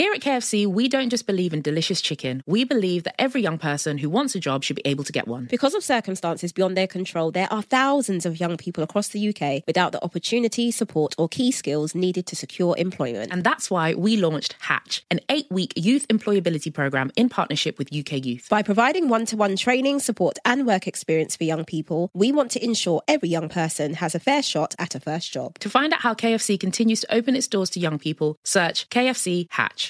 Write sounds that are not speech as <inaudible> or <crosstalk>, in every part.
Here at KFC, we don't just believe in delicious chicken. We believe that every young person who wants a job should be able to get one. Because of circumstances beyond their control, there are thousands of young people across the UK without the opportunity, support, or key skills needed to secure employment. And that's why we launched Hatch, an eight week youth employability program in partnership with UK Youth. By providing one to one training, support, and work experience for young people, we want to ensure every young person has a fair shot at a first job. To find out how KFC continues to open its doors to young people, search KFC Hatch.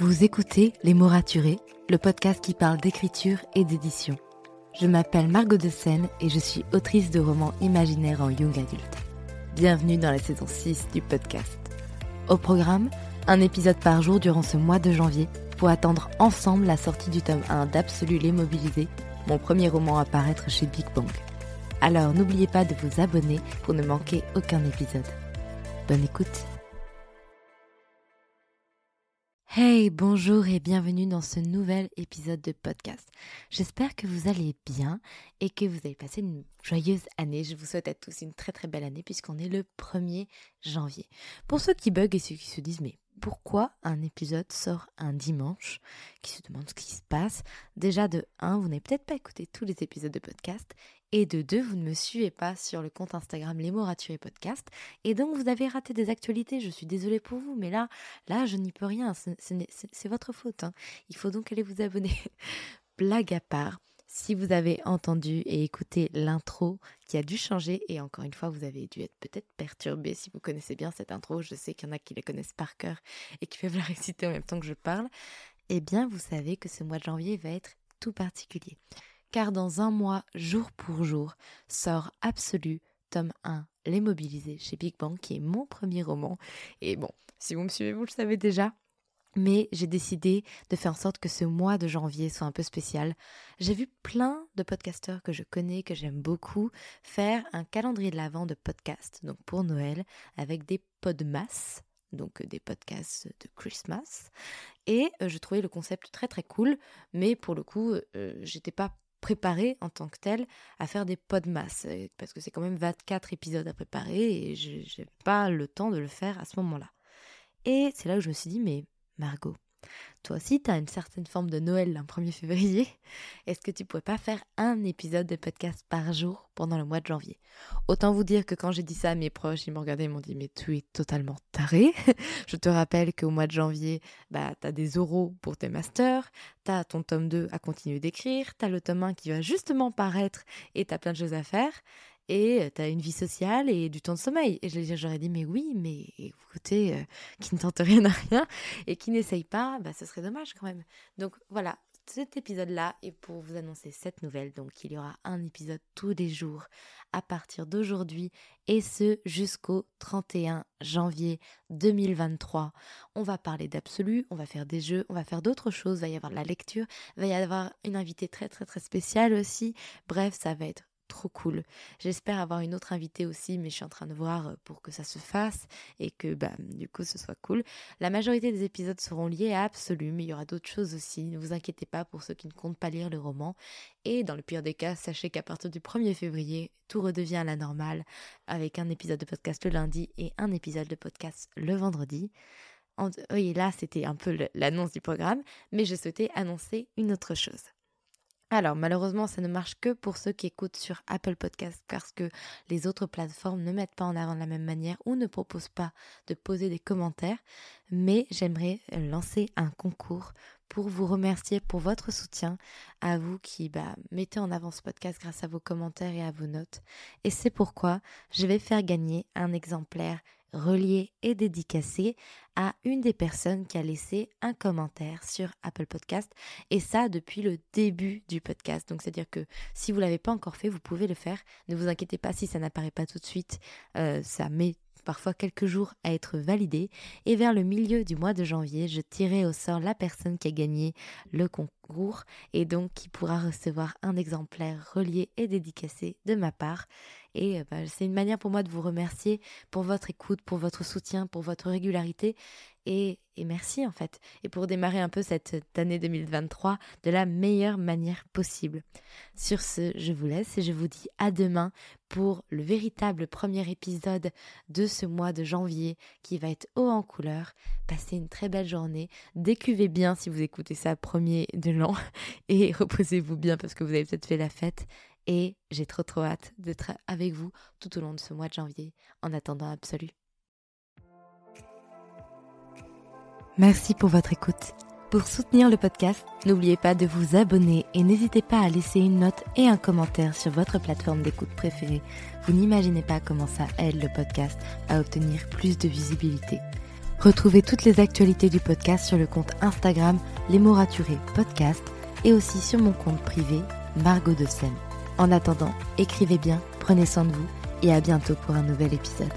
Vous écoutez Les mots raturés, le podcast qui parle d'écriture et d'édition. Je m'appelle Margot de Seine et je suis autrice de romans imaginaires en young adulte. Bienvenue dans la saison 6 du podcast. Au programme, un épisode par jour durant ce mois de janvier pour attendre ensemble la sortie du tome 1 d'Absolu les Mobilisés, mon premier roman à paraître chez Big Bang. Alors n'oubliez pas de vous abonner pour ne manquer aucun épisode. Bonne écoute Hey, bonjour et bienvenue dans ce nouvel épisode de podcast. J'espère que vous allez bien et que vous avez passé une joyeuse année. Je vous souhaite à tous une très très belle année puisqu'on est le 1er janvier. Pour ceux qui bug et ceux qui se disent mais pourquoi un épisode sort un dimanche, qui se demandent ce qui se passe. Déjà de 1, vous n'avez peut-être pas écouté tous les épisodes de podcast, et de 2, vous ne me suivez pas sur le compte Instagram Les mots podcast, et donc vous avez raté des actualités, je suis désolée pour vous, mais là, là, je n'y peux rien, c'est votre faute. Hein. Il faut donc aller vous abonner. <laughs> Blague à part, si vous avez entendu et écouté l'intro qui a dû changer, et encore une fois, vous avez dû être peut-être perturbé si vous connaissez bien cette intro, je sais qu'il y en a qui la connaissent par cœur et qui peuvent la <laughs> réciter en même temps que je parle, eh bien vous savez que ce mois de janvier va être tout particulier. Car dans un mois, jour pour jour, sort Absolu, tome 1, Les Mobilisés chez Big Bang, qui est mon premier roman. Et bon, si vous me suivez, vous le savez déjà, mais j'ai décidé de faire en sorte que ce mois de janvier soit un peu spécial. J'ai vu plein de podcasteurs que je connais, que j'aime beaucoup, faire un calendrier de l'avant de podcasts, donc pour Noël, avec des podmas, donc des podcasts de Christmas. Et euh, je trouvais le concept très très cool, mais pour le coup, euh, j'étais pas préparée en tant que telle à faire des podmas, euh, parce que c'est quand même 24 épisodes à préparer et je n'ai pas le temps de le faire à ce moment-là. Et c'est là où je me suis dit, mais Margot, toi aussi, tu as une certaine forme de Noël le 1er février. Est-ce que tu pourrais pas faire un épisode de podcast par jour pendant le mois de janvier? Autant vous dire que quand j'ai dit ça à mes proches, ils m'ont regardé et m'ont dit Mais tu es totalement taré. <laughs> Je te rappelle qu'au mois de janvier, bah, tu as des euros pour tes masters, tu as ton tome 2 à continuer d'écrire, tu as le tome 1 qui va justement paraître et tu as plein de choses à faire et tu as une vie sociale et du temps de sommeil. Et j'aurais dit, mais oui, mais écoutez, euh, qui ne tente rien à rien et qui n'essaye pas, bah, ce serait dommage quand même. Donc voilà, cet épisode-là est pour vous annoncer cette nouvelle. Donc il y aura un épisode tous les jours à partir d'aujourd'hui et ce jusqu'au 31 janvier 2023. On va parler d'absolu, on va faire des jeux, on va faire d'autres choses, il va y avoir de la lecture, il va y avoir une invitée très très très spéciale aussi. Bref, ça va être trop cool. J'espère avoir une autre invitée aussi, mais je suis en train de voir euh, pour que ça se fasse et que bah, du coup ce soit cool. La majorité des épisodes seront liés à Absolu, mais il y aura d'autres choses aussi. Ne vous inquiétez pas pour ceux qui ne comptent pas lire le roman. Et dans le pire des cas, sachez qu'à partir du 1er février, tout redevient à la normale avec un épisode de podcast le lundi et un épisode de podcast le vendredi. Oui, là, c'était un peu l'annonce du programme, mais je souhaitais annoncer une autre chose. Alors malheureusement, ça ne marche que pour ceux qui écoutent sur Apple Podcast parce que les autres plateformes ne mettent pas en avant de la même manière ou ne proposent pas de poser des commentaires. Mais j'aimerais lancer un concours pour vous remercier pour votre soutien, à vous qui bah, mettez en avant ce podcast grâce à vos commentaires et à vos notes. Et c'est pourquoi je vais faire gagner un exemplaire relié et dédicacé à une des personnes qui a laissé un commentaire sur Apple Podcast et ça depuis le début du podcast. Donc c'est-à-dire que si vous l'avez pas encore fait, vous pouvez le faire. Ne vous inquiétez pas si ça n'apparaît pas tout de suite. Euh, ça met parfois quelques jours à être validé et vers le milieu du mois de janvier, je tirerai au sort la personne qui a gagné le concours et donc qui pourra recevoir un exemplaire relié et dédicacé de ma part. Et euh, bah, c'est une manière pour moi de vous remercier pour votre écoute, pour votre soutien, pour votre régularité. Et, et, merci en fait. Et pour démarrer un peu cette année 2023 de la meilleure manière possible. Sur ce, je vous laisse et je vous dis à demain pour le véritable premier épisode de ce mois de janvier qui va être haut en couleur. Passez une très belle journée. Décuvez bien si vous écoutez ça premier de l'an <laughs> et reposez-vous bien parce que vous avez peut-être fait la fête. Et j'ai trop trop hâte d'être avec vous tout au long de ce mois de janvier, en attendant absolu. Merci pour votre écoute. Pour soutenir le podcast, n'oubliez pas de vous abonner et n'hésitez pas à laisser une note et un commentaire sur votre plateforme d'écoute préférée. Vous n'imaginez pas comment ça aide le podcast à obtenir plus de visibilité. Retrouvez toutes les actualités du podcast sur le compte Instagram Les mots raturés podcast et aussi sur mon compte privé Margot de Seine. En attendant, écrivez bien, prenez soin de vous et à bientôt pour un nouvel épisode.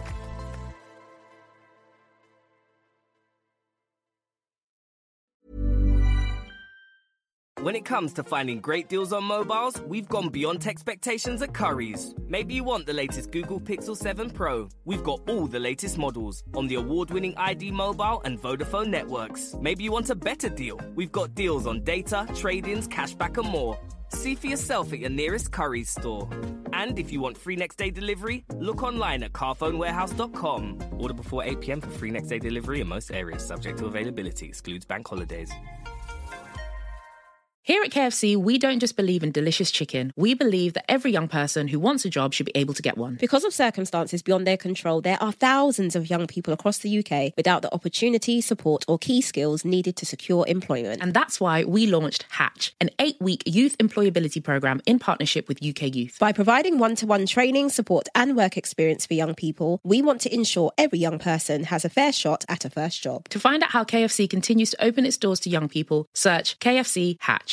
When it comes to finding great deals on mobiles, we've gone beyond expectations at Curry's. Maybe you want the latest Google Pixel 7 Pro. We've got all the latest models on the award winning ID Mobile and Vodafone networks. Maybe you want a better deal. We've got deals on data, trade ins, cashback, and more. See for yourself at your nearest Curry's store. And if you want free next day delivery, look online at carphonewarehouse.com. Order before 8 pm for free next day delivery in most areas, subject to availability, excludes bank holidays. Here at KFC, we don't just believe in delicious chicken. We believe that every young person who wants a job should be able to get one. Because of circumstances beyond their control, there are thousands of young people across the UK without the opportunity, support, or key skills needed to secure employment. And that's why we launched Hatch, an eight week youth employability program in partnership with UK Youth. By providing one to one training, support, and work experience for young people, we want to ensure every young person has a fair shot at a first job. To find out how KFC continues to open its doors to young people, search KFC Hatch.